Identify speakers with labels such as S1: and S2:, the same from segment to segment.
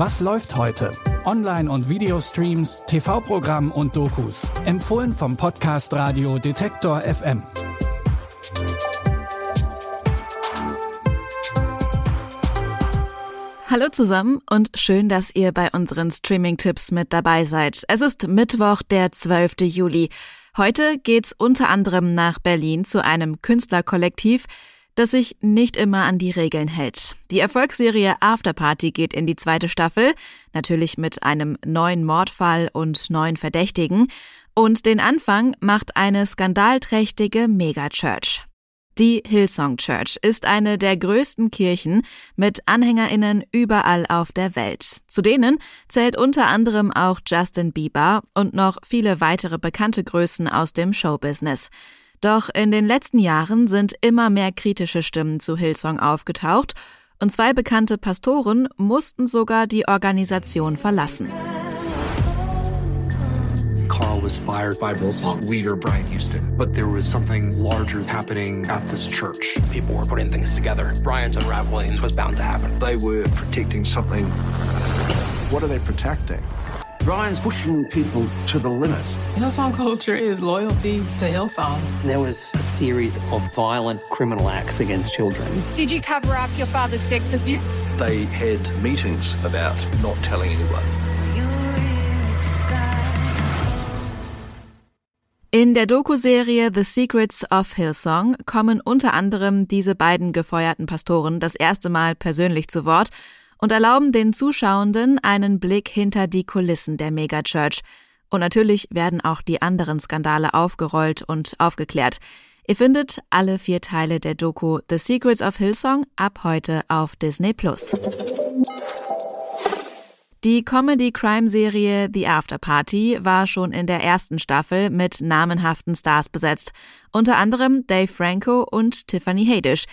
S1: Was läuft heute? Online- und Videostreams, TV-Programm und Dokus. Empfohlen vom Podcast Radio Detektor FM.
S2: Hallo zusammen und schön, dass ihr bei unseren Streaming-Tipps mit dabei seid. Es ist Mittwoch, der 12. Juli. Heute geht's unter anderem nach Berlin zu einem Künstlerkollektiv, das sich nicht immer an die Regeln hält. Die Erfolgsserie Afterparty geht in die zweite Staffel, natürlich mit einem neuen Mordfall und neuen Verdächtigen. Und den Anfang macht eine skandalträchtige Megachurch. Die Hillsong Church ist eine der größten Kirchen mit Anhängerinnen überall auf der Welt. Zu denen zählt unter anderem auch Justin Bieber und noch viele weitere bekannte Größen aus dem Showbusiness. Doch in den letzten Jahren sind immer mehr kritische Stimmen zu Hillsong aufgetaucht und zwei bekannte Pastoren mussten sogar die Organisation verlassen.
S3: Carl was fired by Hillsong leader Brian Houston, but there was something larger happening at this church.
S4: People were putting things together. Brian's unraveling was bound to happen.
S5: They were protecting something. What are they protecting?
S6: Brian's pushing people to the limit.
S7: Hillsong culture is loyalty to Hillsong.
S8: There was a series of violent criminal acts against children.
S9: Did you cover up your father's sex abuse?
S5: They had meetings about not telling anyone.
S2: In der Doku-Serie The Secrets of Hillsong kommen unter anderem diese beiden gefeuerten Pastoren das erste Mal persönlich zu Wort und erlauben den Zuschauenden einen Blick hinter die Kulissen der Megachurch. Und natürlich werden auch die anderen Skandale aufgerollt und aufgeklärt. Ihr findet alle vier Teile der Doku The Secrets of Hillsong ab heute auf Disney Plus. Die Comedy-Crime-Serie The After Party war schon in der ersten Staffel mit namenhaften Stars besetzt, unter anderem Dave Franco und Tiffany Haddish.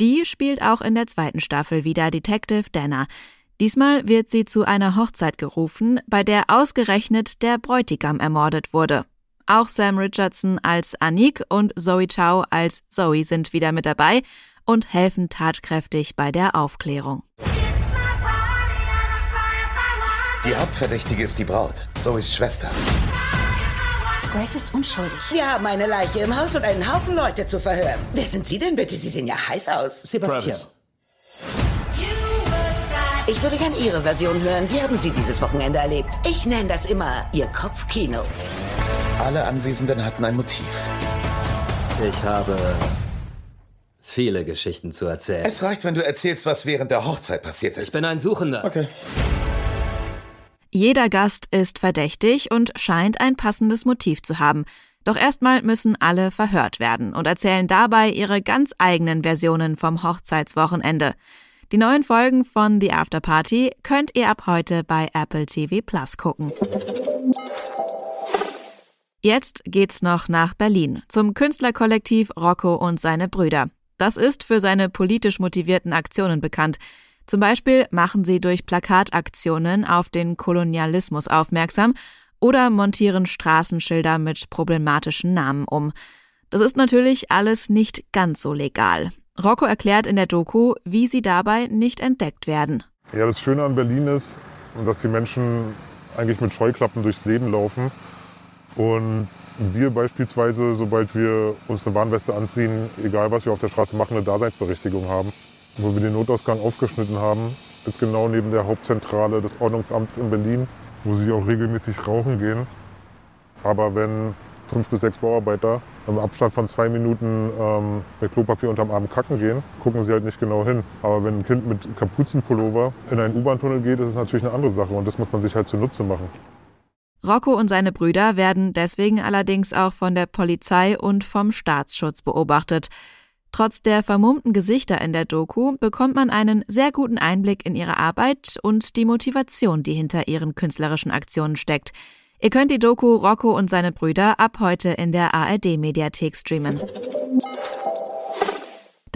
S2: Die spielt auch in der zweiten Staffel wieder Detective Dana. Diesmal wird sie zu einer Hochzeit gerufen, bei der ausgerechnet der Bräutigam ermordet wurde. Auch Sam Richardson als Anik und Zoe Chow als Zoe sind wieder mit dabei und helfen tatkräftig bei der Aufklärung.
S10: Die Hauptverdächtige ist die Braut, Zoes Schwester.
S11: Grace ist unschuldig.
S12: Wir haben eine Leiche im Haus und einen Haufen Leute zu verhören. Wer sind Sie denn bitte? Sie sehen ja heiß aus.
S6: Sebastian.
S12: Ich würde gern Ihre Version hören. Wie haben Sie dieses Wochenende erlebt? Ich nenne das immer Ihr Kopfkino.
S10: Alle Anwesenden hatten ein Motiv.
S13: Ich habe viele Geschichten zu erzählen.
S10: Es reicht, wenn du erzählst, was während der Hochzeit passiert ist.
S13: Ich bin ein Suchender.
S10: Okay.
S2: Jeder Gast ist verdächtig und scheint ein passendes Motiv zu haben. Doch erstmal müssen alle verhört werden und erzählen dabei ihre ganz eigenen Versionen vom Hochzeitswochenende. Die neuen Folgen von The After Party könnt ihr ab heute bei Apple TV Plus gucken. Jetzt geht's noch nach Berlin zum Künstlerkollektiv Rocco und seine Brüder. Das ist für seine politisch motivierten Aktionen bekannt. Zum Beispiel machen sie durch Plakataktionen auf den Kolonialismus aufmerksam oder montieren Straßenschilder mit problematischen Namen um. Das ist natürlich alles nicht ganz so legal. Rocco erklärt in der Doku, wie sie dabei nicht entdeckt werden.
S14: Ja, das Schöne an Berlin ist, dass die Menschen eigentlich mit Scheuklappen durchs Leben laufen. Und wir beispielsweise, sobald wir uns eine Warnweste anziehen, egal was wir auf der Straße machen, eine Daseinsberechtigung haben. Wo wir den Notausgang aufgeschnitten haben, ist genau neben der Hauptzentrale des Ordnungsamts in Berlin, wo sie auch regelmäßig rauchen gehen. Aber wenn fünf bis sechs Bauarbeiter im Abstand von zwei Minuten ähm, mit Klopapier unterm Arm kacken gehen, gucken sie halt nicht genau hin. Aber wenn ein Kind mit Kapuzenpullover in einen U-Bahn-Tunnel geht, ist es natürlich eine andere Sache und das muss man sich halt zunutze machen.
S2: Rocco und seine Brüder werden deswegen allerdings auch von der Polizei und vom Staatsschutz beobachtet. Trotz der vermummten Gesichter in der Doku bekommt man einen sehr guten Einblick in ihre Arbeit und die Motivation, die hinter ihren künstlerischen Aktionen steckt. Ihr könnt die Doku Rocco und seine Brüder ab heute in der ARD-Mediathek streamen.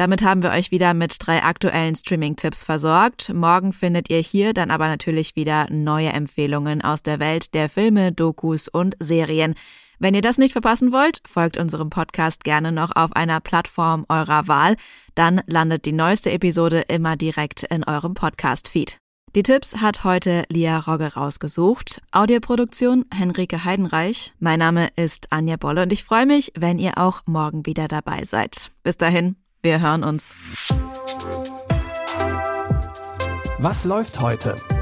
S2: Damit haben wir euch wieder mit drei aktuellen Streaming-Tipps versorgt. Morgen findet ihr hier dann aber natürlich wieder neue Empfehlungen aus der Welt der Filme, Dokus und Serien. Wenn ihr das nicht verpassen wollt, folgt unserem Podcast gerne noch auf einer Plattform eurer Wahl. Dann landet die neueste Episode immer direkt in eurem Podcast-Feed. Die Tipps hat heute Lia Rogge rausgesucht. Audioproduktion Henrike Heidenreich. Mein Name ist Anja Bolle und ich freue mich, wenn ihr auch morgen wieder dabei seid. Bis dahin, wir hören uns.
S1: Was läuft heute?